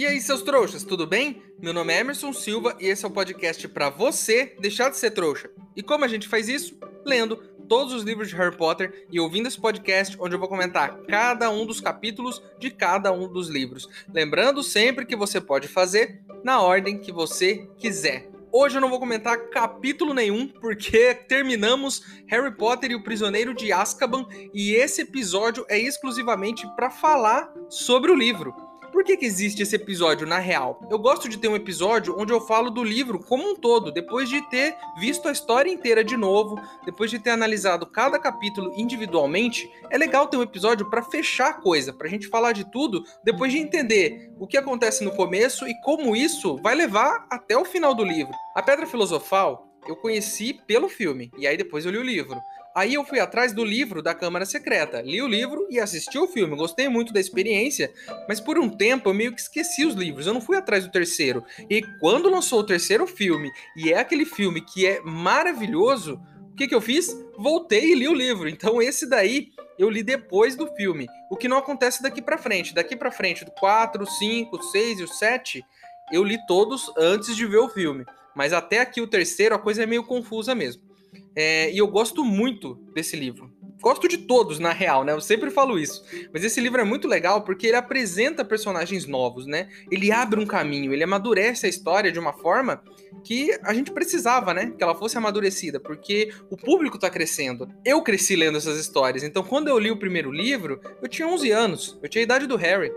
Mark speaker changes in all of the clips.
Speaker 1: E aí, seus trouxas, tudo bem? Meu nome é Emerson Silva e esse é o podcast para você deixar de ser trouxa. E como a gente faz isso? Lendo todos os livros de Harry Potter e ouvindo esse podcast onde eu vou comentar cada um dos capítulos de cada um dos livros. Lembrando sempre que você pode fazer na ordem que você quiser. Hoje eu não vou comentar capítulo nenhum, porque terminamos Harry Potter e o Prisioneiro de Azkaban e esse episódio é exclusivamente para falar sobre o livro. Por que, que existe esse episódio na real? Eu gosto de ter um episódio onde eu falo do livro como um todo, depois de ter visto a história inteira de novo, depois de ter analisado cada capítulo individualmente. É legal ter um episódio para fechar a coisa, pra gente falar de tudo, depois de entender o que acontece no começo e como isso vai levar até o final do livro. A Pedra Filosofal eu conheci pelo filme, e aí depois eu li o livro. Aí eu fui atrás do livro da Câmara Secreta, li o livro e assisti o filme. Gostei muito da experiência, mas por um tempo eu meio que esqueci os livros. Eu não fui atrás do terceiro. E quando lançou o terceiro filme, e é aquele filme que é maravilhoso, o que, que eu fiz? Voltei e li o livro. Então esse daí eu li depois do filme. O que não acontece daqui para frente. Daqui para frente, do 4, 5, 6 e o 7, eu li todos antes de ver o filme. Mas até aqui o terceiro a coisa é meio confusa mesmo. É, e eu gosto muito desse livro. Gosto de todos, na real, né? Eu sempre falo isso. Mas esse livro é muito legal porque ele apresenta personagens novos, né? Ele abre um caminho, ele amadurece a história de uma forma que a gente precisava, né? Que ela fosse amadurecida, porque o público tá crescendo. Eu cresci lendo essas histórias, então quando eu li o primeiro livro, eu tinha 11 anos, eu tinha a idade do Harry.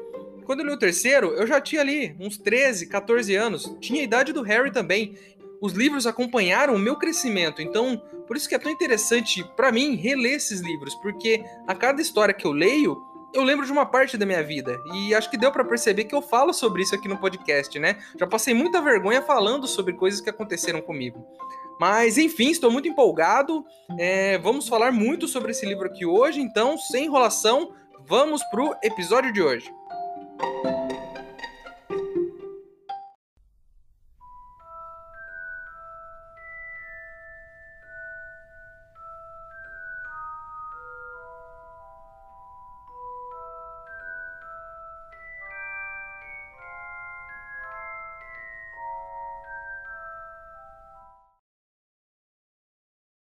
Speaker 1: Quando eu li o terceiro, eu já tinha ali uns 13, 14 anos, tinha a idade do Harry também os livros acompanharam o meu crescimento. Então, por isso que é tão interessante para mim reler esses livros, porque a cada história que eu leio, eu lembro de uma parte da minha vida. E acho que deu para perceber que eu falo sobre isso aqui no podcast, né? Já passei muita vergonha falando sobre coisas que aconteceram comigo. Mas enfim, estou muito empolgado. É, vamos falar muito sobre esse livro aqui hoje, então, sem enrolação, vamos pro episódio de hoje.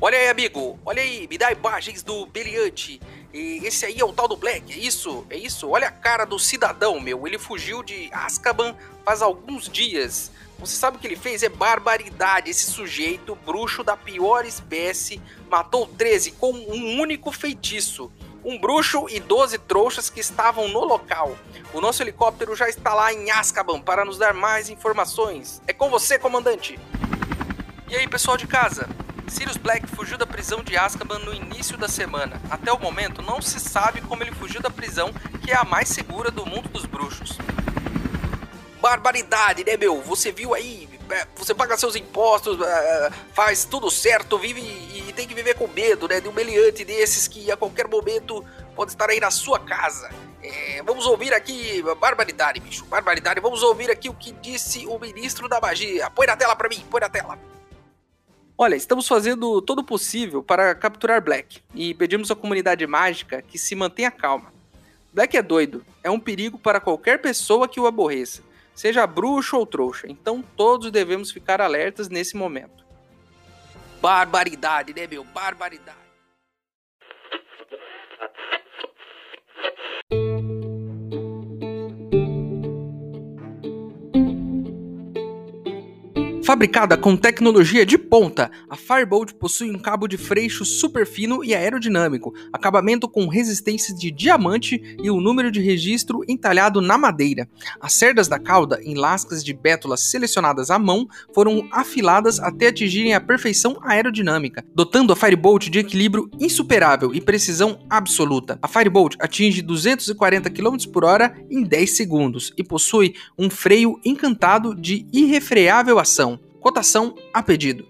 Speaker 1: Olha aí, amigo. Olha aí, me dá imagens do Beliante. E esse aí é o tal do Black, é isso? É isso? Olha a cara do cidadão, meu. Ele fugiu de Azkaban faz alguns dias. Você sabe o que ele fez? É barbaridade. Esse sujeito, bruxo da pior espécie, matou 13 com um único feitiço. Um bruxo e 12 trouxas que estavam no local. O nosso helicóptero já está lá em Azkaban para nos dar mais informações. É com você, comandante. E aí, pessoal de casa? Sirius Black fugiu da prisão de Azkaban no início da semana. Até o momento, não se sabe como ele fugiu da prisão, que é a mais segura do mundo dos bruxos. Barbaridade, né, meu? Você viu aí? É, você paga seus impostos, é, faz tudo certo, vive e tem que viver com medo, né? De um meliante desses que a qualquer momento pode estar aí na sua casa. É, vamos ouvir aqui, barbaridade, bicho, barbaridade. Vamos ouvir aqui o que disse o ministro da magia. Põe na tela pra mim, põe na tela. Olha, estamos fazendo todo o possível para capturar Black e pedimos à comunidade mágica que se mantenha calma. Black é doido, é um perigo para qualquer pessoa que o aborreça, seja bruxo ou trouxa, então todos devemos ficar alertas nesse momento. Barbaridade, né, meu? Barbaridade. Fabricada com tecnologia de ponta, a Firebolt possui um cabo de freixo super fino e aerodinâmico, acabamento com resistência de diamante e o um número de registro entalhado na madeira. As cerdas da cauda, em lascas de bétulas selecionadas à mão, foram afiladas até atingirem a perfeição aerodinâmica, dotando a Firebolt de equilíbrio insuperável e precisão absoluta. A Firebolt atinge 240 km por hora em 10 segundos e possui um freio encantado de irrefreável ação. Cotação a pedido.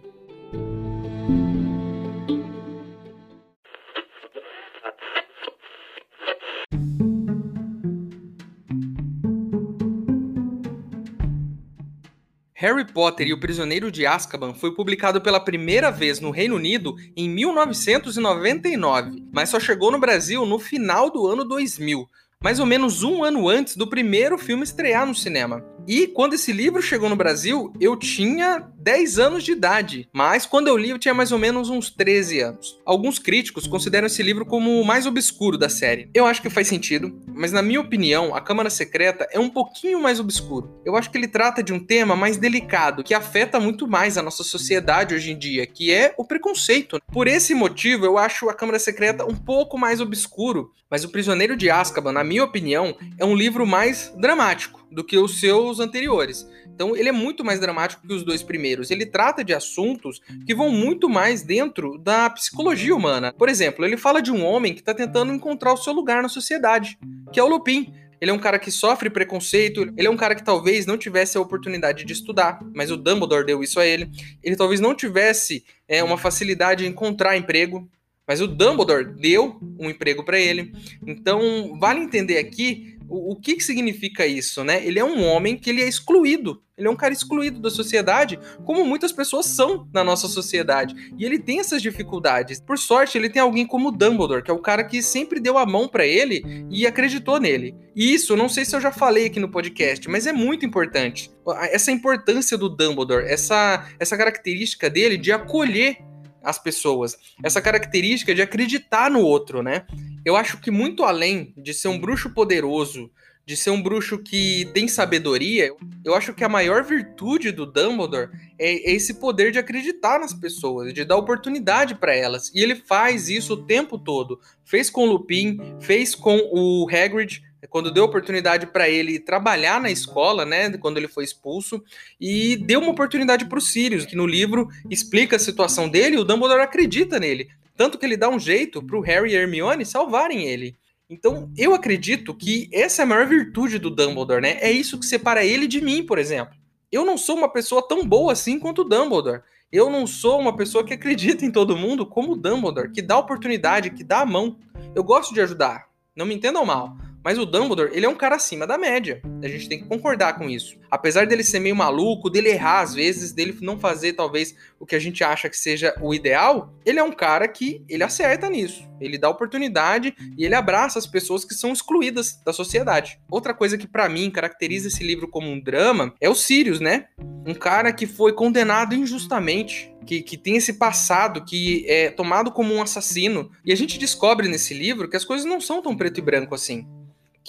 Speaker 1: Harry Potter e o Prisioneiro de Azkaban foi publicado pela primeira vez no Reino Unido em 1999, mas só chegou no Brasil no final do ano 2000, mais ou menos um ano antes do primeiro filme estrear no cinema. E quando esse livro chegou no Brasil, eu tinha 10 anos de idade, mas quando eu li eu tinha mais ou menos uns 13 anos. Alguns críticos consideram esse livro como o mais obscuro da série. Eu acho que faz sentido, mas na minha opinião, A Câmara Secreta é um pouquinho mais obscuro. Eu acho que ele trata de um tema mais delicado, que afeta muito mais a nossa sociedade hoje em dia, que é o preconceito. Por esse motivo, eu acho A Câmara Secreta um pouco mais obscuro, mas O Prisioneiro de Azkaban, na minha opinião, é um livro mais dramático do que os seus anteriores. Então ele é muito mais dramático que os dois primeiros. Ele trata de assuntos que vão muito mais dentro da psicologia humana. Por exemplo, ele fala de um homem que está tentando encontrar o seu lugar na sociedade, que é o Lupin. Ele é um cara que sofre preconceito, ele é um cara que talvez não tivesse a oportunidade de estudar, mas o Dumbledore deu isso a ele. Ele talvez não tivesse é, uma facilidade em encontrar emprego, mas o Dumbledore deu um emprego para ele. Então, vale entender aqui o, que, que significa isso, né? Ele é um homem que ele é excluído. Ele é um cara excluído da sociedade, como muitas pessoas são na nossa sociedade. E ele tem essas dificuldades. Por sorte, ele tem alguém como Dumbledore, que é o cara que sempre deu a mão para ele e acreditou nele. E isso, não sei se eu já falei aqui no podcast, mas é muito importante. Essa importância do Dumbledore, essa, essa característica dele de acolher as pessoas, essa característica de acreditar no outro, né? Eu acho que muito além de ser um bruxo poderoso, de ser um bruxo que tem sabedoria, eu acho que a maior virtude do Dumbledore é, esse poder de acreditar nas pessoas, de dar oportunidade para elas. E ele faz isso o tempo todo. Fez com o Lupin, fez com o Hagrid, quando deu oportunidade para ele trabalhar na escola, né, quando ele foi expulso, e deu uma oportunidade para o Sirius, que no livro explica a situação dele, e o Dumbledore acredita nele. Tanto que ele dá um jeito pro Harry e Hermione salvarem ele. Então, eu acredito que essa é a maior virtude do Dumbledore, né? É isso que separa ele de mim, por exemplo. Eu não sou uma pessoa tão boa assim quanto o Dumbledore. Eu não sou uma pessoa que acredita em todo mundo como o Dumbledore, que dá oportunidade, que dá a mão. Eu gosto de ajudar, não me entendam mal. Mas o Dumbledore, ele é um cara acima da média. A gente tem que concordar com isso. Apesar dele ser meio maluco, dele errar às vezes, dele não fazer talvez o que a gente acha que seja o ideal, ele é um cara que ele acerta nisso. Ele dá oportunidade e ele abraça as pessoas que são excluídas da sociedade. Outra coisa que para mim caracteriza esse livro como um drama é o Sirius, né? Um cara que foi condenado injustamente que, que, tem esse passado, que é tomado como um assassino. E a gente descobre nesse livro que as coisas não são tão preto e branco assim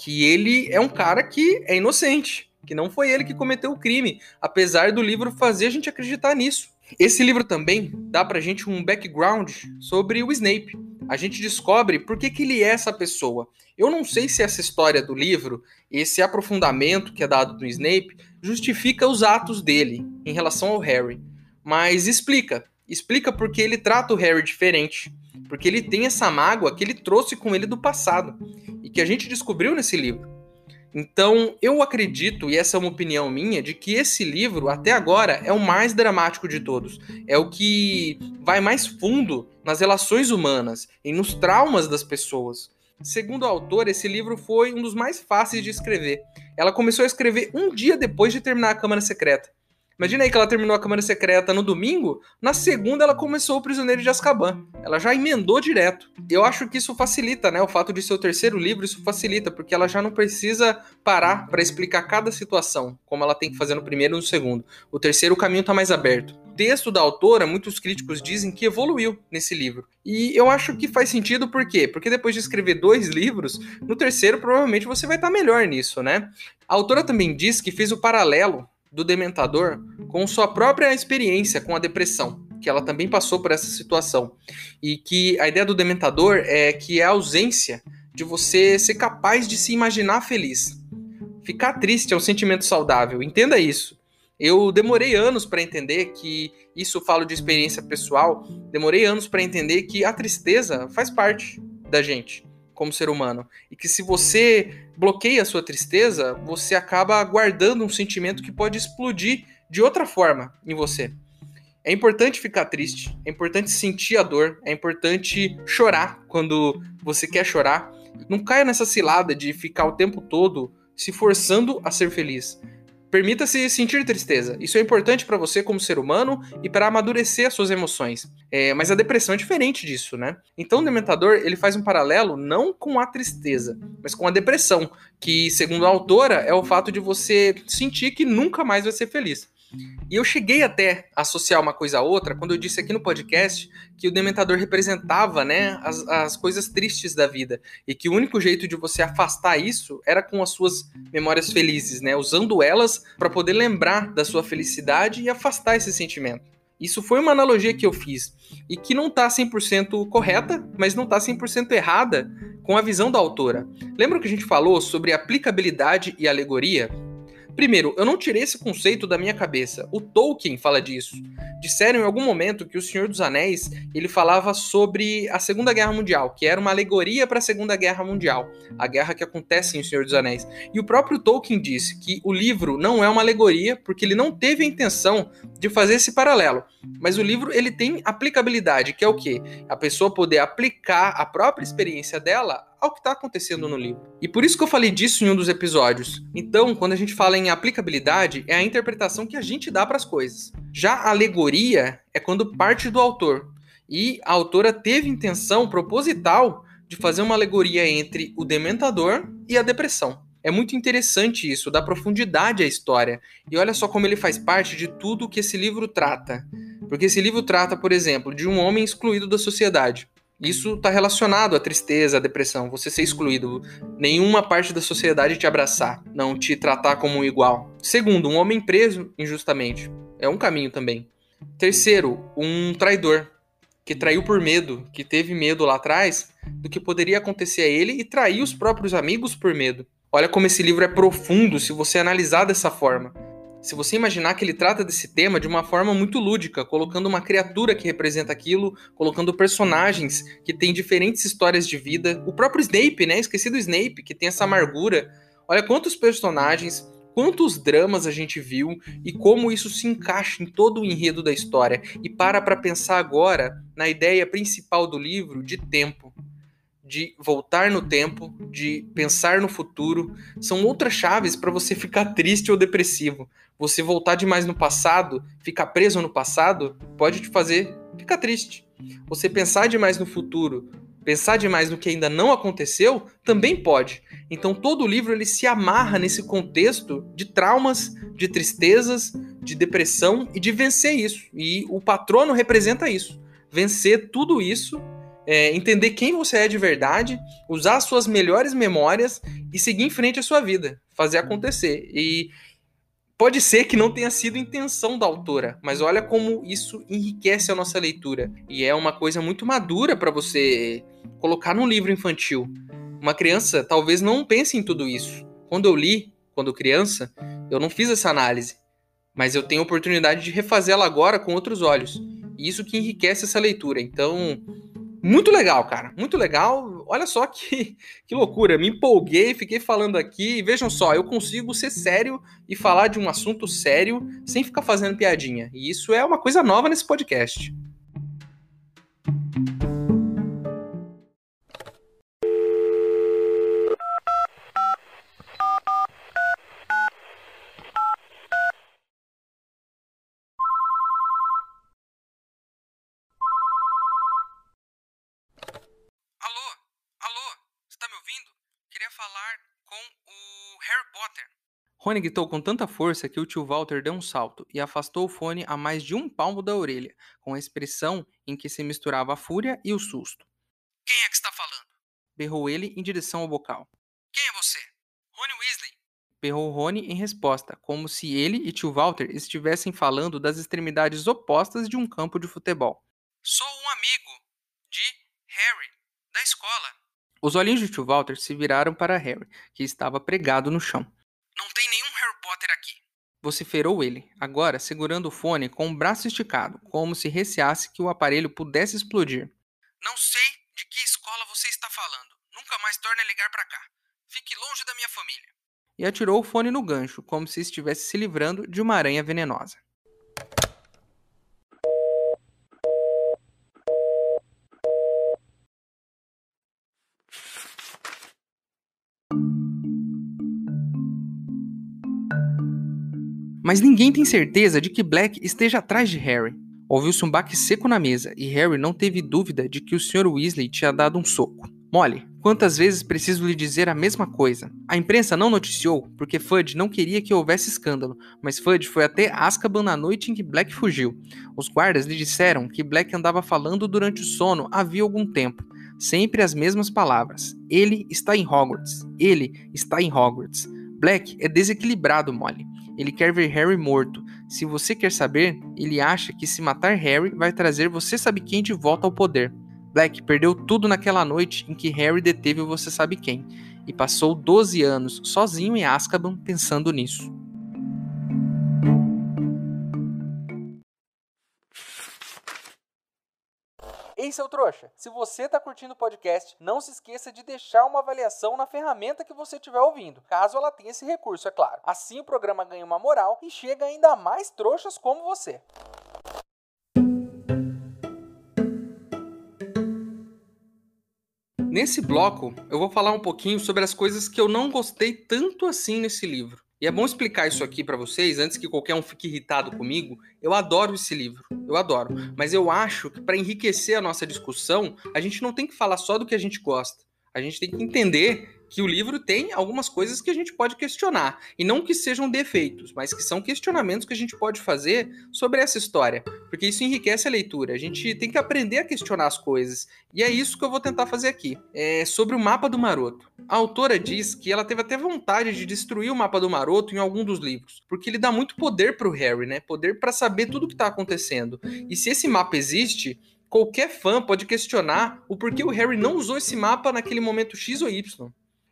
Speaker 1: que ele é um cara que é inocente, que não foi ele que cometeu o crime, apesar do livro fazer a gente acreditar nisso. Esse livro também dá pra gente um background sobre o Snape. A gente descobre por que, que ele é essa pessoa. Eu não sei se essa história do livro, esse aprofundamento que é dado do Snape, justifica os atos dele em relação ao Harry, mas explica. Explica porque ele trata o Harry diferente. Porque ele tem essa mágoa que ele trouxe com ele do passado que a gente descobriu nesse livro. Então, eu acredito, e essa é uma opinião minha, de que esse livro, até agora, é o mais dramático de todos. É o que vai mais fundo nas relações humanas e nos traumas das pessoas. Segundo a autora, esse livro foi um dos mais fáceis de escrever. Ela começou a escrever um dia depois de terminar a Câmara Secreta. Imagina aí que ela terminou a Câmara Secreta no domingo, na segunda ela começou o Prisioneiro de Azkaban. Ela já emendou direto. Eu acho que isso facilita, né? O fato de ser o terceiro livro, isso facilita, porque ela já não precisa parar para explicar cada situação, como ela tem que fazer no primeiro e no segundo. O terceiro, o caminho tá mais aberto. O texto da autora, muitos críticos dizem que evoluiu nesse livro. E eu acho que faz sentido por quê? Porque depois de escrever dois livros, no terceiro provavelmente você vai estar tá melhor nisso, né? A autora também diz que fez o paralelo do Dementador com sua própria experiência com a depressão, que ela também passou por essa situação. E que a ideia do Dementador é que é a ausência de você ser capaz de se imaginar feliz. Ficar triste é um sentimento saudável, entenda isso. Eu demorei anos para entender que isso falo de experiência pessoal, demorei anos para entender que a tristeza faz parte da gente como ser humano e que se você bloqueia a sua tristeza, você acaba guardando um sentimento que pode explodir de outra forma em você. É importante ficar triste, é importante sentir a dor, é importante chorar quando você quer chorar. Não caia nessa cilada de ficar o tempo todo se forçando a ser feliz. Permita-se sentir tristeza. Isso é importante para você como ser humano e para amadurecer as suas emoções. É, mas a depressão é diferente disso, né? Então o Dementador ele faz um paralelo não com a tristeza, mas com a depressão, que segundo a autora é o fato de você sentir que nunca mais vai ser feliz. E eu cheguei até a associar uma coisa a outra quando eu disse aqui no podcast que o Dementador representava né, as, as coisas tristes da vida. E que o único jeito de você afastar isso era com as suas memórias felizes, né? Usando elas para poder lembrar da sua felicidade e afastar esse sentimento. Isso foi uma analogia que eu fiz e que não está 100% correta, mas não está 100% errada com a visão da autora. Lembra que a gente falou sobre aplicabilidade e alegoria? Primeiro, eu não tirei esse conceito da minha cabeça. O Tolkien fala disso. Disseram em algum momento que o Senhor dos Anéis ele falava sobre a Segunda Guerra Mundial, que era uma alegoria para a Segunda Guerra Mundial, a guerra que acontece em O Senhor dos Anéis. E o próprio Tolkien disse que o livro não é uma alegoria porque ele não teve a intenção de fazer esse paralelo. Mas o livro ele tem aplicabilidade, que é o quê? A pessoa poder aplicar a própria experiência dela ao que está acontecendo no livro. E por isso que eu falei disso em um dos episódios. Então, quando a gente fala em aplicabilidade, é a interpretação que a gente dá para as coisas. Já a alegoria é quando parte do autor. E a autora teve intenção proposital de fazer uma alegoria entre o dementador e a depressão. É muito interessante isso, dá profundidade à história. E olha só como ele faz parte de tudo que esse livro trata. Porque esse livro trata, por exemplo, de um homem excluído da sociedade. Isso está relacionado à tristeza, à depressão, você ser excluído, nenhuma parte da sociedade te abraçar, não te tratar como um igual. Segundo, um homem preso injustamente. É um caminho também. Terceiro, um traidor que traiu por medo, que teve medo lá atrás do que poderia acontecer a ele e traiu os próprios amigos por medo. Olha como esse livro é profundo se você analisar dessa forma se você imaginar que ele trata desse tema de uma forma muito lúdica, colocando uma criatura que representa aquilo, colocando personagens que têm diferentes histórias de vida, o próprio Snape, né? Esqueci do Snape, que tem essa amargura. Olha quantos personagens, quantos dramas a gente viu e como isso se encaixa em todo o enredo da história. E para para pensar agora na ideia principal do livro de tempo de voltar no tempo, de pensar no futuro, são outras chaves para você ficar triste ou depressivo. Você voltar demais no passado, ficar preso no passado, pode te fazer ficar triste. Você pensar demais no futuro, pensar demais no que ainda não aconteceu, também pode. Então todo o livro ele se amarra nesse contexto de traumas, de tristezas, de depressão e de vencer isso. E o patrono representa isso. Vencer tudo isso é, entender quem você é de verdade, usar as suas melhores memórias e seguir em frente a sua vida, fazer acontecer. E pode ser que não tenha sido intenção da autora, mas olha como isso enriquece a nossa leitura. E é uma coisa muito madura para você colocar num livro infantil. Uma criança talvez não pense em tudo isso. Quando eu li, quando criança, eu não fiz essa análise, mas eu tenho a oportunidade de refazê-la agora com outros olhos. E isso que enriquece essa leitura. Então, muito legal, cara. Muito legal. Olha só que, que loucura. Me empolguei, fiquei falando aqui. Vejam só, eu consigo ser sério e falar de um assunto sério sem ficar fazendo piadinha. E isso é uma coisa nova nesse podcast. Rony gritou com tanta força que o tio Walter deu um salto e afastou o fone a mais de um palmo da orelha, com a expressão em que se misturava a fúria e o susto.
Speaker 2: Quem é que está falando?
Speaker 1: Berrou ele em direção ao bocal.
Speaker 2: Quem é você? Rony Weasley.
Speaker 1: berrou Rony em resposta, como se ele e tio Walter estivessem falando das extremidades opostas de um campo de futebol. Sou um amigo de Harry, da escola. Os olhinhos de tio Walter se viraram para Harry, que estava pregado no chão. Não tem nenhum Harry Potter aqui. Vociferou ele, agora segurando o fone com o braço esticado, como se receasse que o aparelho pudesse explodir. Não sei de que escola você está falando. Nunca mais torne a ligar para cá. Fique longe da minha família e atirou o fone no gancho, como se estivesse se livrando de uma aranha venenosa. Mas ninguém tem certeza de que Black esteja atrás de Harry. Ouviu-se um baque seco na mesa e Harry não teve dúvida de que o Sr. Weasley tinha dado um soco. Molly, quantas vezes preciso lhe dizer a mesma coisa? A imprensa não noticiou porque Fudge não queria que houvesse escândalo, mas Fudge foi até Azkaban na noite em que Black fugiu. Os guardas lhe disseram que Black andava falando durante o sono havia algum tempo. Sempre as mesmas palavras. Ele está em Hogwarts. Ele está em Hogwarts. Black é desequilibrado, Molly. Ele quer ver Harry morto. Se você quer saber, ele acha que se matar Harry vai trazer você sabe quem de volta ao poder. Black perdeu tudo naquela noite em que Harry deteve você sabe quem, e passou 12 anos sozinho em Azkaban pensando nisso. Ei, seu trouxa! Se você está curtindo o podcast, não se esqueça de deixar uma avaliação na ferramenta que você estiver ouvindo, caso ela tenha esse recurso, é claro. Assim o programa ganha uma moral e chega ainda mais trouxas como você. Nesse bloco, eu vou falar um pouquinho sobre as coisas que eu não gostei tanto assim nesse livro. E é bom explicar isso aqui para vocês antes que qualquer um fique irritado comigo. Eu adoro esse livro, eu adoro, mas eu acho que para enriquecer a nossa discussão, a gente não tem que falar só do que a gente gosta. A gente tem que entender que o livro tem algumas coisas que a gente pode questionar. E não que sejam defeitos, mas que são questionamentos que a gente pode fazer sobre essa história. Porque isso enriquece a leitura. A gente tem que aprender a questionar as coisas. E é isso que eu vou tentar fazer aqui. É sobre o mapa do maroto. A autora diz que ela teve até vontade de destruir o mapa do maroto em algum dos livros. Porque ele dá muito poder pro Harry, né? Poder para saber tudo o que tá acontecendo. E se esse mapa existe, qualquer fã pode questionar o porquê o Harry não usou esse mapa naquele momento X ou Y.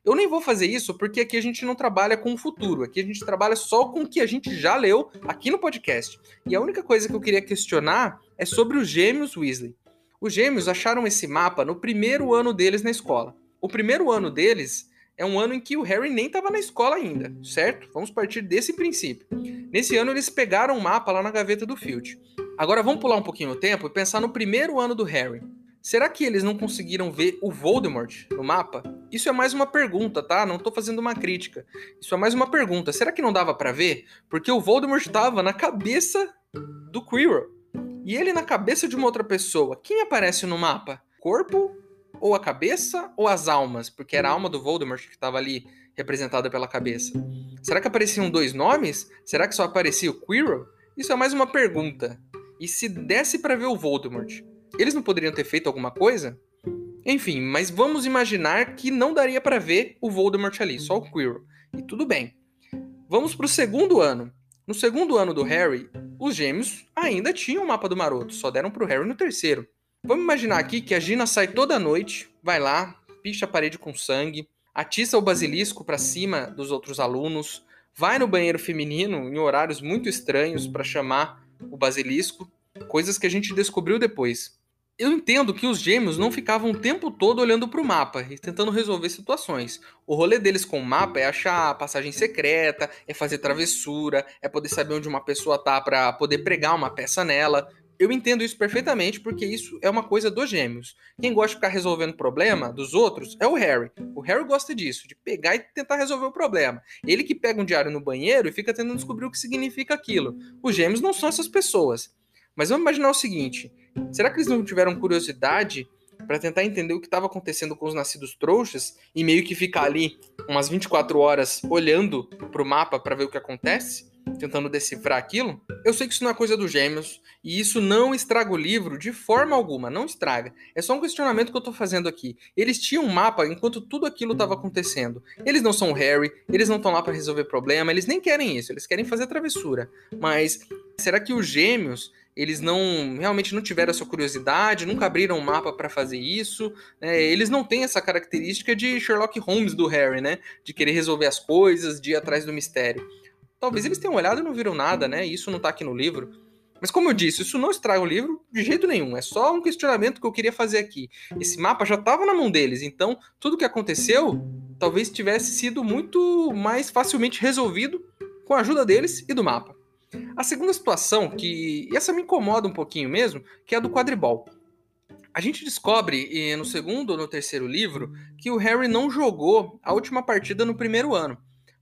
Speaker 1: Eu nem vou fazer isso porque aqui a gente não trabalha com o futuro, aqui a gente trabalha só com o que a gente já leu aqui no podcast. E a única coisa que eu queria questionar é sobre os gêmeos Weasley. Os gêmeos acharam esse mapa no primeiro ano deles na escola. O primeiro ano deles é um ano em que o Harry nem estava na escola ainda, certo? Vamos partir desse princípio. Nesse ano eles pegaram o um mapa lá na gaveta do Field. Agora vamos pular um pouquinho o tempo e pensar no primeiro ano do Harry. Será que eles não conseguiram ver o Voldemort no mapa? Isso é mais uma pergunta, tá? Não tô fazendo uma crítica. Isso é mais uma pergunta. Será que não dava para ver? Porque o Voldemort estava na cabeça do Quirrell. E ele na cabeça de uma outra pessoa. Quem aparece no mapa? Corpo ou a cabeça ou as almas? Porque era a alma do Voldemort que estava ali representada pela cabeça. Será que apareciam dois nomes? Será que só aparecia o Quirrell? Isso é mais uma pergunta. E se desse para ver o Voldemort, eles não poderiam ter feito alguma coisa? Enfim, mas vamos imaginar que não daria para ver o Voldemort ali, só o Quirrell. E tudo bem. Vamos para o segundo ano. No segundo ano do Harry, os gêmeos ainda tinham o mapa do maroto, só deram para o Harry no terceiro. Vamos imaginar aqui que a Gina sai toda noite, vai lá, picha a parede com sangue, atiça o basilisco para cima dos outros alunos, vai no banheiro feminino em horários muito estranhos para chamar o basilisco, coisas que a gente descobriu depois eu entendo que os gêmeos não ficavam o tempo todo olhando para o mapa e tentando resolver situações. O rolê deles com o mapa é achar passagem secreta, é fazer travessura, é poder saber onde uma pessoa tá para poder pregar uma peça nela. Eu entendo isso perfeitamente porque isso é uma coisa dos gêmeos. Quem gosta de ficar resolvendo problema dos outros é o Harry. O Harry gosta disso, de pegar e tentar resolver o problema. Ele que pega um diário no banheiro e fica tentando descobrir o que significa aquilo. Os gêmeos não são essas pessoas. Mas vamos imaginar o seguinte: será que eles não tiveram curiosidade para tentar entender o que estava acontecendo com os nascidos trouxas e meio que ficar ali umas 24 horas olhando para o mapa para ver o que acontece? tentando decifrar aquilo. Eu sei que isso não é coisa dos gêmeos, e isso não estraga o livro de forma alguma, não estraga. É só um questionamento que eu tô fazendo aqui. Eles tinham um mapa enquanto tudo aquilo estava acontecendo. Eles não são Harry, eles não estão lá para resolver problema, eles nem querem isso, eles querem fazer travessura. Mas será que os gêmeos eles não realmente não tiveram essa curiosidade, nunca abriram um mapa para fazer isso. Né? Eles não têm essa característica de Sherlock Holmes do Harry, né? De querer resolver as coisas, de ir atrás do mistério. Talvez eles tenham olhado e não viram nada, né? Isso não tá aqui no livro. Mas como eu disse, isso não estraga o livro de jeito nenhum. É só um questionamento que eu queria fazer aqui. Esse mapa já estava na mão deles, então tudo que aconteceu talvez tivesse sido muito mais facilmente resolvido com a ajuda deles e do mapa. A segunda situação, que essa me incomoda um pouquinho mesmo, que é a do quadribol. A gente descobre no segundo ou no terceiro livro que o Harry não jogou a última partida no primeiro ano,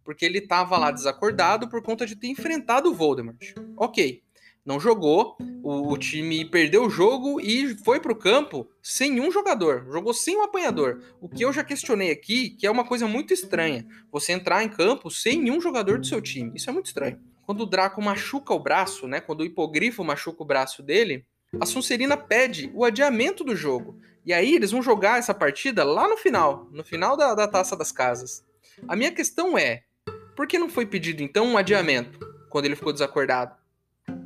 Speaker 1: porque ele estava lá desacordado por conta de ter enfrentado o Voldemort. Ok, não jogou, o, o time perdeu o jogo e foi para o campo sem um jogador, jogou sem um apanhador. O que eu já questionei aqui, que é uma coisa muito estranha, você entrar em campo sem nenhum jogador do seu time. Isso é muito estranho quando o Draco machuca o braço, né? Quando o hipogrifo machuca o braço dele, a Sonserina pede o adiamento do jogo. E aí eles vão jogar essa partida lá no final, no final da, da Taça das Casas. A minha questão é, por que não foi pedido então um adiamento quando ele ficou desacordado?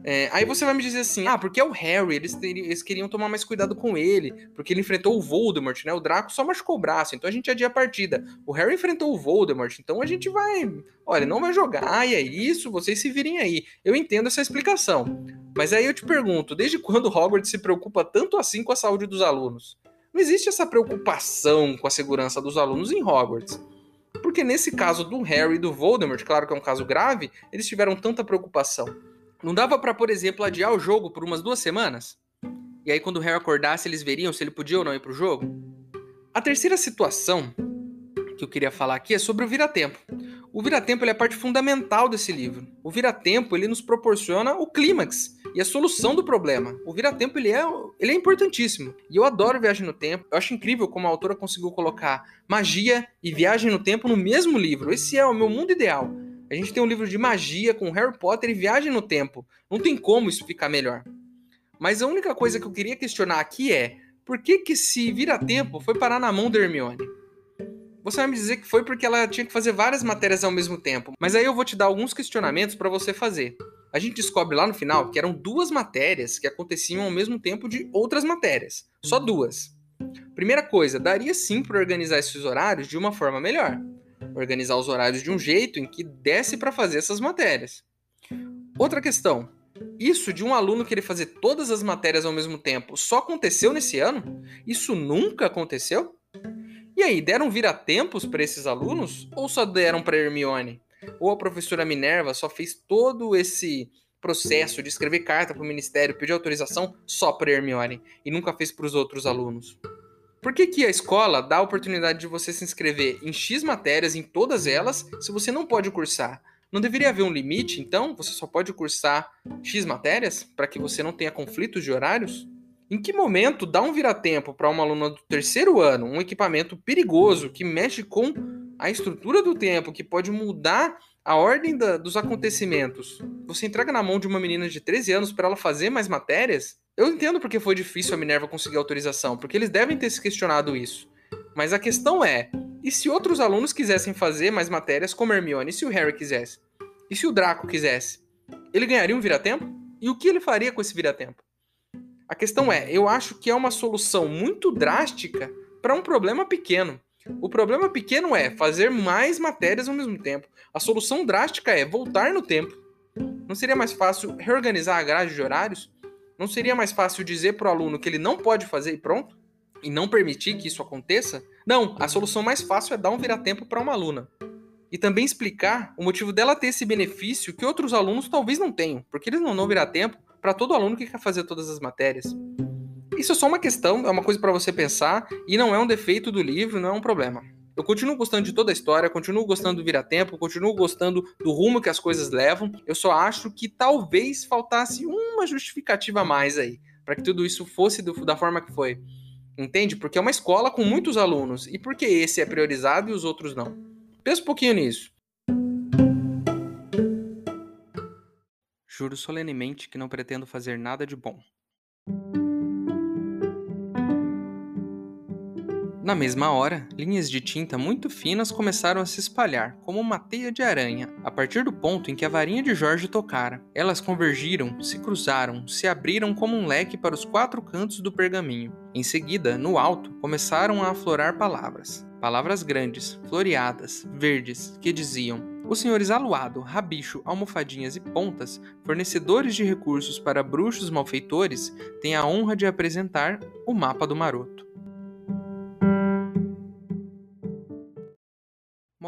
Speaker 1: É, aí você vai me dizer assim, ah, porque é o Harry, eles, teriam, eles queriam tomar mais cuidado com ele, porque ele enfrentou o Voldemort, né? O Draco só machucou o braço, então a gente adia a partida. O Harry enfrentou o Voldemort, então a gente vai. Olha, não vai jogar, ah, é isso, vocês se virem aí. Eu entendo essa explicação. Mas aí eu te pergunto, desde quando Hogwarts se preocupa tanto assim com a saúde dos alunos? Não existe essa preocupação com a segurança dos alunos em Hogwarts. Porque nesse caso do Harry e do Voldemort, claro que é um caso grave, eles tiveram tanta preocupação. Não dava para, por exemplo, adiar o jogo por umas duas semanas? E aí, quando o Harry acordasse, eles veriam se ele podia ou não ir pro jogo? A terceira situação que eu queria falar aqui é sobre o vira-tempo. O vira-tempo é a parte fundamental desse livro. O vira-tempo ele nos proporciona o clímax e a solução do problema. O vira-tempo ele é, ele é importantíssimo. E eu adoro Viagem no Tempo. Eu acho incrível como a autora conseguiu colocar magia e viagem no tempo no mesmo livro. Esse é o meu mundo ideal. A gente tem um livro de magia com Harry Potter e viagem no tempo. Não tem como isso ficar melhor. Mas a única coisa que eu queria questionar aqui é: por que que se vira-tempo foi parar na mão da Hermione? Você vai me dizer que foi porque ela tinha que fazer várias matérias ao mesmo tempo. Mas aí eu vou te dar alguns questionamentos para você fazer. A gente descobre lá no final que eram duas matérias que aconteciam ao mesmo tempo de outras matérias. Só duas. Primeira coisa, daria sim para organizar esses horários de uma forma melhor organizar os horários de um jeito em que desse para fazer essas matérias. Outra questão: isso de um aluno querer fazer todas as matérias ao mesmo tempo só aconteceu nesse ano? Isso nunca aconteceu? E aí, deram vira-tempos para esses alunos ou só deram para Hermione? Ou a professora Minerva só fez todo esse processo de escrever carta para o ministério, pedir autorização só para Hermione e nunca fez para os outros alunos? Por que, que a escola dá a oportunidade de você se inscrever em X matérias, em todas elas, se você não pode cursar? Não deveria haver um limite, então? Você só pode cursar X matérias para que você não tenha conflitos de horários? Em que momento dá um vira-tempo para uma aluna do terceiro ano, um equipamento perigoso que mexe com a estrutura do tempo, que pode mudar a ordem da, dos acontecimentos? Você entrega na mão de uma menina de 13 anos para ela fazer mais matérias? Eu entendo porque foi difícil a Minerva conseguir autorização, porque eles devem ter se questionado isso. Mas a questão é: e se outros alunos quisessem fazer mais matérias como Hermione? E se o Harry quisesse? E se o Draco quisesse? Ele ganharia um vira-tempo? E o que ele faria com esse vira-tempo? A questão é: eu acho que é uma solução muito drástica para um problema pequeno. O problema pequeno é fazer mais matérias ao mesmo tempo. A solução drástica é voltar no tempo. Não seria mais fácil reorganizar a grade de horários? Não seria mais fácil dizer para o aluno que ele não pode fazer e pronto? E não permitir que isso aconteça? Não, a solução mais fácil é dar um vira-tempo para uma aluna. E também explicar o motivo dela ter esse benefício que outros alunos talvez não tenham, porque eles não dão vira-tempo para todo aluno que quer fazer todas as matérias. Isso é só uma questão, é uma coisa para você pensar e não é um defeito do livro, não é um problema. Eu continuo gostando de toda a história, continuo gostando do vira-tempo, continuo gostando do rumo que as coisas levam. Eu só acho que talvez faltasse uma justificativa a mais aí, para que tudo isso fosse do, da forma que foi. Entende? Porque é uma escola com muitos alunos. E por que esse é priorizado e os outros não? Pensa um pouquinho nisso. Juro solenemente que não pretendo fazer nada de bom. Na mesma hora, linhas de tinta muito finas começaram a se espalhar, como uma teia de aranha, a partir do ponto em que a varinha de Jorge tocara. Elas convergiram, se cruzaram, se abriram como um leque para os quatro cantos do pergaminho. Em seguida, no alto, começaram a aflorar palavras. Palavras grandes, floreadas, verdes, que diziam: os senhores Aluado, Rabicho, Almofadinhas e Pontas, fornecedores de recursos para bruxos malfeitores, têm a honra de apresentar o mapa do maroto.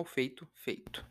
Speaker 1: Malfeito feito.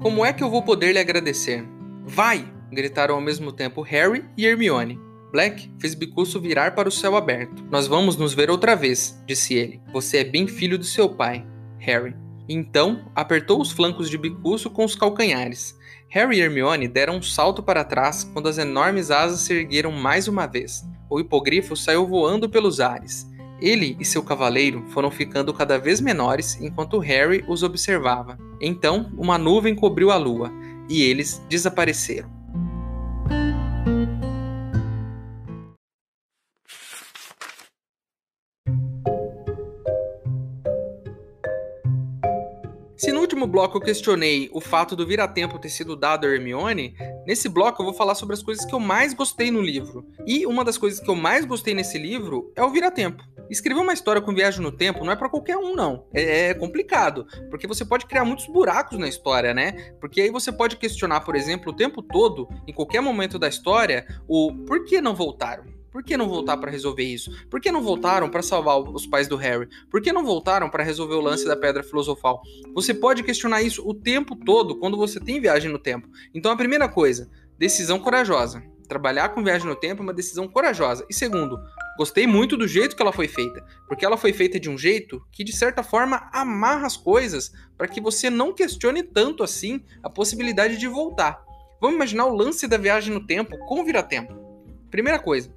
Speaker 1: Como é que eu vou poder lhe agradecer? Vai! gritaram ao mesmo tempo Harry e Hermione. Black fez Bicuço virar para o céu aberto. Nós vamos nos ver outra vez, disse ele. Você é bem filho do seu pai, Harry. Então, apertou os flancos de Bicuço com os calcanhares. Harry e Hermione deram um salto para trás quando as enormes asas se ergueram mais uma vez. O hipogrifo saiu voando pelos ares. Ele e seu cavaleiro foram ficando cada vez menores enquanto Harry os observava. Então, uma nuvem cobriu a lua e eles desapareceram. Bloco eu questionei o fato do vira-tempo ter sido dado a Hermione, nesse bloco eu vou falar sobre as coisas que eu mais gostei no livro. E uma das coisas que eu mais gostei nesse livro é o vira-tempo. Escrever uma história com viagem no tempo não é para qualquer um, não. É, é, complicado, porque você pode criar muitos buracos na história, né? Porque aí você pode questionar, por exemplo, o tempo todo, em qualquer momento da história, o por que não voltaram? Por que não voltar para resolver isso? Por que não voltaram para salvar os pais do Harry? Por que não voltaram para resolver o lance da pedra filosofal? Você pode questionar isso o tempo todo quando você tem viagem no tempo. Então a primeira coisa, decisão corajosa. Trabalhar com viagem no tempo é uma decisão corajosa. E segundo, gostei muito do jeito que ela foi feita, porque ela foi feita de um jeito que de certa forma amarra as coisas para que você não questione tanto assim a possibilidade de voltar. Vamos imaginar o lance da viagem no tempo com vira-tempo. Primeira coisa,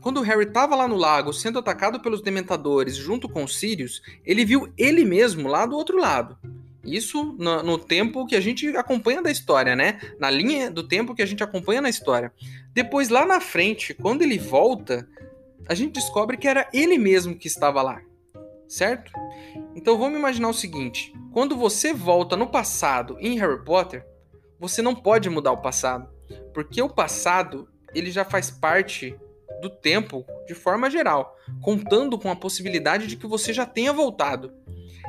Speaker 1: quando Harry estava lá no lago sendo atacado pelos dementadores junto com os Sirius, ele viu ele mesmo lá do outro lado. Isso no, no, tempo que a gente acompanha da história, né? Na linha do tempo que a gente acompanha na história. Depois, lá na frente, quando ele volta, a gente descobre que era ele mesmo que estava lá. Certo? Então vamos imaginar o seguinte: quando você volta no passado em Harry Potter, você não pode mudar o passado. Porque o passado ele já faz parte do tempo de forma geral, contando com a possibilidade de que você já tenha voltado.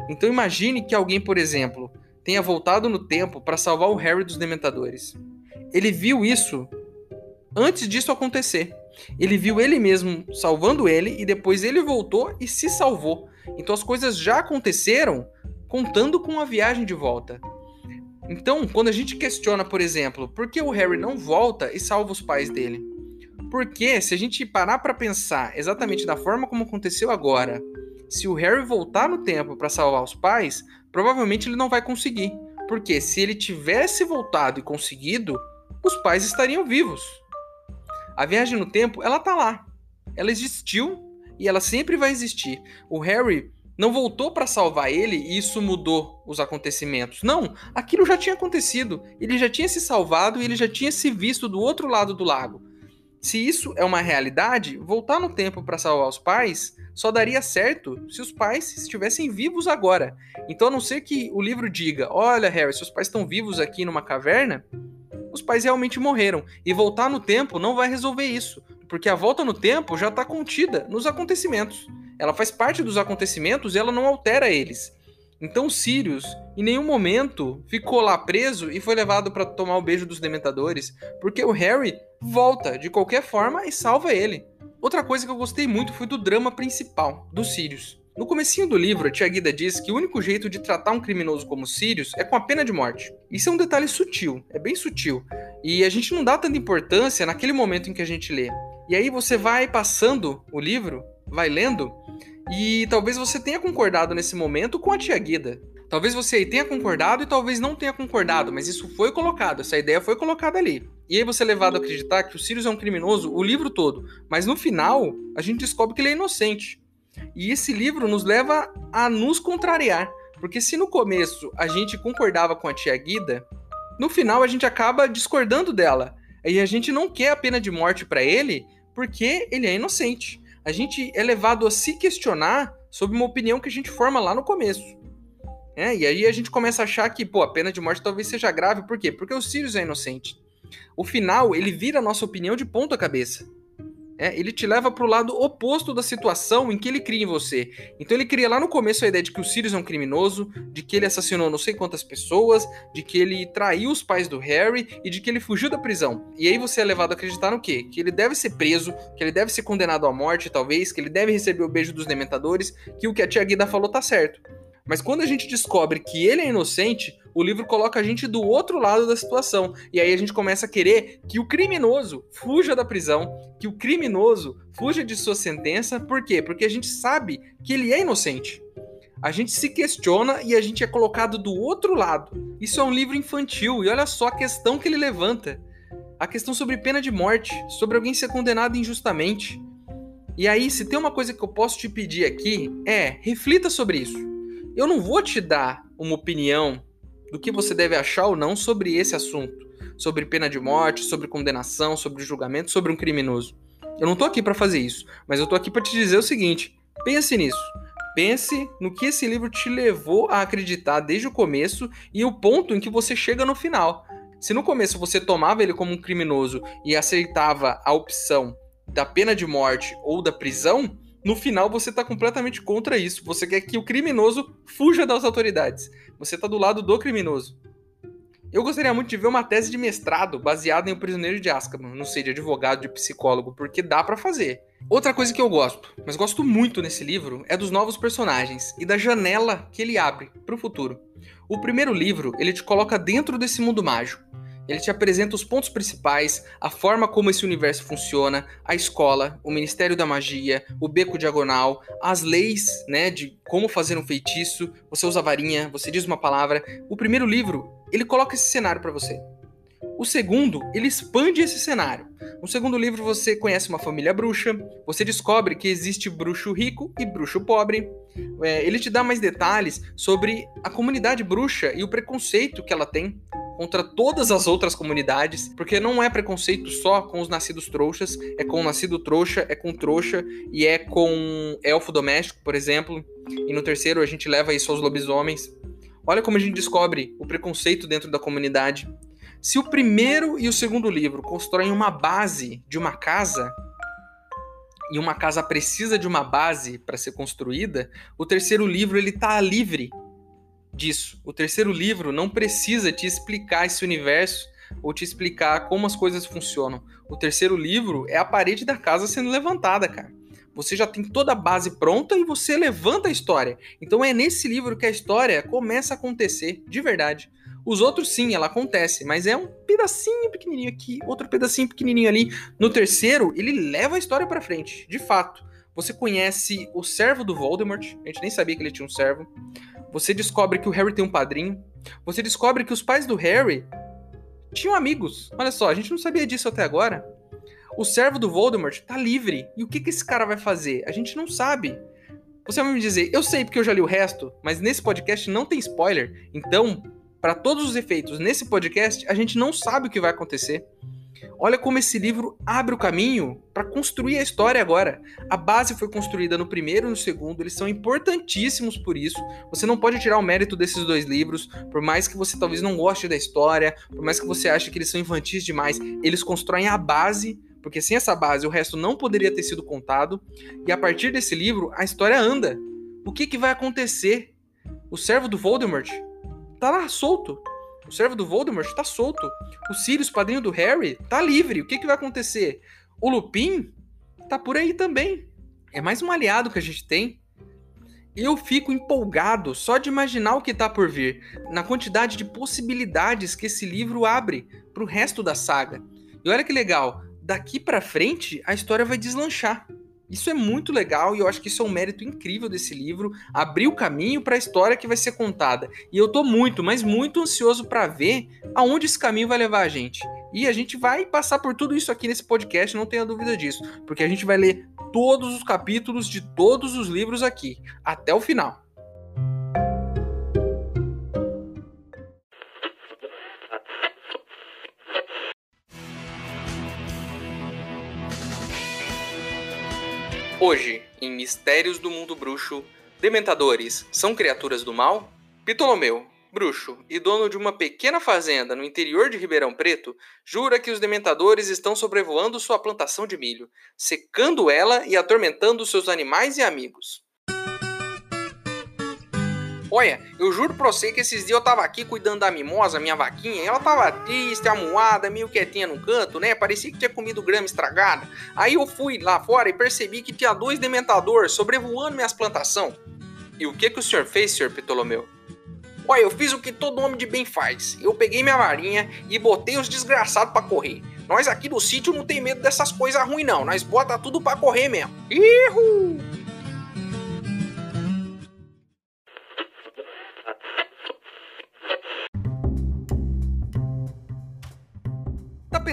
Speaker 1: Então imagine que alguém, por exemplo, tenha voltado no tempo para salvar o Harry dos Dementadores. Ele viu isso antes disso acontecer. Ele viu ele mesmo salvando ele e depois ele voltou e se salvou. Então as coisas já aconteceram contando com a viagem de volta. Então, quando a gente questiona, por exemplo, por que o Harry não volta e salva os pais dele? Porque se a gente parar para pensar exatamente da forma como aconteceu agora, se o Harry voltar no tempo para salvar os pais, provavelmente ele não vai conseguir. Porque se ele tivesse voltado e conseguido, os pais estariam vivos. A viagem no tempo, ela tá lá. Ela existiu e ela sempre vai existir. O Harry não voltou para salvar ele e isso mudou os acontecimentos. Não, aquilo já tinha acontecido. Ele já tinha se salvado e ele já tinha se visto do outro lado do lago. Se isso é uma realidade, voltar no tempo para salvar os pais só daria certo se os pais estivessem vivos agora. Então, a não ser que o livro diga: Olha, Harry, seus pais estão vivos aqui numa caverna, os pais realmente morreram. E voltar no tempo não vai resolver isso, porque a volta no tempo já está contida nos acontecimentos. Ela faz parte dos acontecimentos e ela não altera eles. Então Sirius, em nenhum momento, ficou lá preso e foi levado para tomar o beijo dos dementadores, porque o Harry volta de qualquer forma e salva ele. Outra coisa que eu gostei muito foi do drama principal, do Sirius. No comecinho do livro, a tia Guida diz que o único jeito de tratar um criminoso como Sirius é com a pena de morte. Isso é um detalhe sutil, é bem sutil, e a gente não dá tanta importância naquele momento em que a gente lê. E aí você vai passando o livro, vai lendo, e talvez você tenha concordado nesse momento com a tia Guida. Talvez você aí tenha concordado e talvez não tenha concordado, mas isso foi colocado, essa ideia foi colocada ali. E aí você é levado a acreditar que o Sirius é um criminoso o livro todo, mas no final a gente descobre que ele é inocente. E esse livro nos leva a nos contrariar. Porque se no começo a gente concordava com a tia Guida, no final a gente acaba discordando dela. E a gente não quer a pena de morte para ele porque ele é inocente. A gente é levado a se questionar sobre uma opinião que a gente forma lá no começo. É, e aí a gente começa a achar que, pô, a pena de morte talvez seja grave. Por quê? Porque o Sirius é inocente. O final, ele vira a nossa opinião de ponta cabeça. É, ele te leva para o lado oposto da situação em que ele cria em você. Então ele cria lá no começo a ideia de que o Sirius é um criminoso, de que ele assassinou não sei quantas pessoas, de que ele traiu os pais do Harry e de que ele fugiu da prisão. E aí você é levado a acreditar no quê? Que ele deve ser preso, que ele deve ser condenado à morte, talvez, que ele deve receber o beijo dos dementadores, que o que a tia Guida falou tá certo. Mas quando a gente descobre que ele é inocente, o livro coloca a gente do outro lado da situação. E aí a gente começa a querer que o criminoso fuja da prisão, que o criminoso fuja de sua sentença. Por quê? Porque a gente sabe que ele é inocente. A gente se questiona e a gente é colocado do outro lado. Isso é um livro infantil e olha só a questão que ele levanta. A questão sobre pena de morte, sobre alguém ser condenado injustamente. E aí, se tem uma coisa que eu posso te pedir aqui, é reflita sobre isso. Eu não vou te dar uma opinião do que você deve achar ou não sobre esse assunto, sobre pena de morte, sobre condenação, sobre julgamento, sobre um criminoso. Eu não tô aqui para fazer isso, mas eu tô aqui para te dizer o seguinte: pense nisso. Pense no que esse livro te levou a acreditar desde o começo e o ponto em que você chega no final. Se no começo você tomava ele como um criminoso e aceitava a opção da pena de morte ou da prisão, no final você está completamente contra isso. Você quer que o criminoso fuja das autoridades. Você está do lado do criminoso. Eu gostaria muito de ver uma tese de mestrado baseada em O Prisioneiro de Azkaban, não sei, de advogado, de psicólogo, porque dá para fazer. Outra coisa que eu gosto, mas gosto muito nesse livro, é dos novos personagens e da janela que ele abre para o futuro. O primeiro livro, ele te coloca dentro desse mundo mágico. Ele te apresenta os pontos principais, a forma como esse universo funciona, a escola, o Ministério da Magia, o beco diagonal, as leis, né, de como fazer um feitiço. Você usa varinha, você diz uma palavra. O primeiro livro, ele coloca esse cenário para você. O segundo, ele expande esse cenário. No segundo livro, você conhece uma família bruxa, você descobre que existe bruxo rico e bruxo pobre. É, ele te dá mais detalhes sobre a comunidade bruxa e o preconceito que ela tem contra todas as outras comunidades, porque não é preconceito só com os nascidos trouxas, é com o nascido trouxa, é com trouxa e é com elfo doméstico, por exemplo. E no terceiro a gente leva isso aos lobisomens. Olha como a gente descobre o preconceito dentro da comunidade. Se o primeiro e o segundo livro constroem uma base de uma casa, e uma casa precisa de uma base para ser construída, o terceiro livro ele tá livre disso. O terceiro livro não precisa te explicar esse universo ou te explicar como as coisas funcionam. O terceiro livro é a parede da casa sendo levantada, cara. Você já tem toda a base pronta e você levanta a história. Então é nesse livro que a história começa a acontecer, de verdade. Os outros sim, ela acontece, mas é um pedacinho pequenininho aqui, outro pedacinho pequenininho ali. No terceiro, ele leva a história para frente, de fato. Você conhece o servo do Voldemort, a gente nem sabia que ele tinha um servo. Você descobre que o Harry tem um padrinho. Você descobre que os pais do Harry tinham amigos. Olha só, a gente não sabia disso até agora. O servo do Voldemort tá livre. E o que, que esse cara vai fazer? A gente não sabe. Você vai me dizer, eu sei porque eu já li o resto, mas nesse podcast não tem spoiler. Então, para todos os efeitos, nesse podcast a gente não sabe o que vai acontecer. Olha como esse livro abre o caminho para construir a história agora. A base foi construída no primeiro e no segundo, eles são importantíssimos por isso. Você não pode tirar o mérito desses dois livros, por mais que você talvez não goste da história, por mais que você ache que eles são infantis demais, eles constroem a base, porque sem essa base o resto não poderia ter sido contado. E a partir desse livro, a história anda. O que, que vai acontecer? O servo do Voldemort tá lá solto. O servo do Voldemort está solto. O Sirius, padrinho do Harry, tá livre. O que, que vai acontecer? O Lupin tá por aí também. É mais um aliado que a gente tem. Eu fico empolgado só de imaginar o que tá por vir, na quantidade de possibilidades que esse livro abre pro resto da saga. E olha que legal, daqui para frente a história vai deslanchar. Isso é muito legal e eu acho que isso é um mérito incrível desse livro, abrir o caminho para a história que vai ser contada. E eu tô muito, mas muito ansioso para ver aonde esse caminho vai levar a gente. E a gente vai passar por tudo isso aqui nesse podcast, não tenha dúvida disso, porque a gente vai ler todos os capítulos de todos os livros aqui, até o final. Hoje, em Mistérios do Mundo Bruxo, Dementadores são criaturas do mal? Ptolomeu, bruxo e dono de uma pequena fazenda no interior de Ribeirão Preto, jura que os dementadores estão sobrevoando sua plantação de milho, secando ela e atormentando seus animais e amigos. Olha, eu juro pra você que esses dias eu tava aqui cuidando da mimosa, minha vaquinha, e ela tava triste, amuada, meio quietinha no canto, né? Parecia que tinha comido grama estragada. Aí eu fui lá fora e percebi que tinha dois dementadores sobrevoando minhas plantações. E o que que o senhor fez, senhor Ptolomeu? Olha, eu fiz o que todo homem de bem faz. Eu peguei minha varinha e botei os desgraçados para correr. Nós aqui do sítio não tem medo dessas coisas ruins não. Nós bota tudo para correr mesmo. Ihu!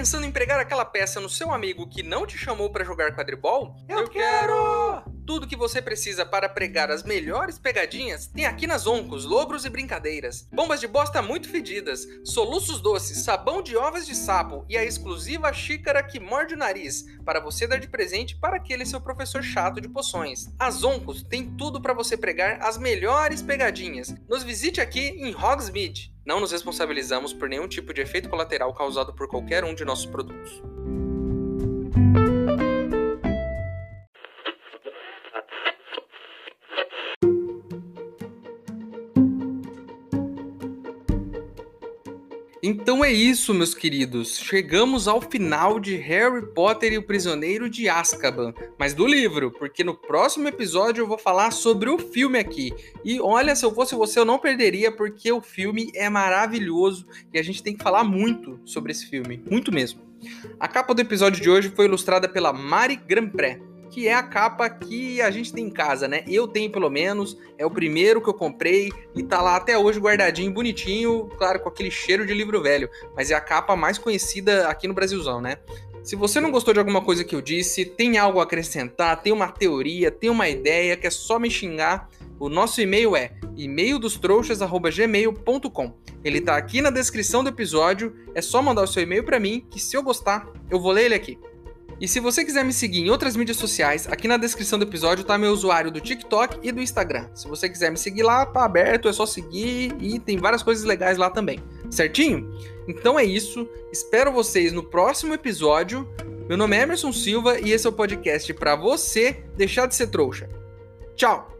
Speaker 1: Pensando em pregar aquela peça no seu amigo que não te chamou para jogar quadribol?
Speaker 2: Eu, Eu quero!
Speaker 1: Tudo que você precisa para pregar as melhores pegadinhas tem aqui nas Oncos, Logros e Brincadeiras. Bombas de bosta muito fedidas, soluços doces, sabão de ovas de sapo e a exclusiva xícara que morde o nariz para você dar de presente para aquele seu professor chato de poções. As Oncos tem tudo para você pregar as melhores pegadinhas. Nos visite aqui em Hogsmeade. Não nos responsabilizamos por nenhum tipo de efeito colateral causado por qualquer um de nossos produtos. Então é isso, meus queridos. Chegamos ao final de Harry Potter e o Prisioneiro de Azkaban, mas do livro, porque no próximo episódio eu vou falar sobre o filme aqui. E olha, se eu fosse você, eu não perderia, porque o filme é maravilhoso e a gente tem que falar muito sobre esse filme, muito mesmo. A capa do episódio de hoje foi ilustrada pela Mari Grampré que é a capa que a gente tem em casa, né? Eu tenho pelo menos, é o primeiro que eu comprei e tá lá até hoje guardadinho, bonitinho, claro, com aquele cheiro de livro velho, mas é a capa mais conhecida aqui no Brasilzão, né? Se você não gostou de alguma coisa que eu disse, tem algo a acrescentar, tem uma teoria, tem uma ideia, que é só me xingar, o nosso e-mail é e-maildostrouxas@gmail.com. Ele tá aqui na descrição do episódio, é só mandar o seu e-mail para mim, que se eu gostar, eu vou ler ele aqui. E se você quiser me seguir em outras mídias sociais, aqui na descrição do episódio tá meu usuário do TikTok e do Instagram. Se você quiser me seguir lá, tá aberto, é só seguir e tem várias coisas legais lá também. Certinho? Então é isso. Espero vocês no próximo episódio. Meu nome é Emerson Silva e esse é o podcast para você deixar de ser trouxa. Tchau.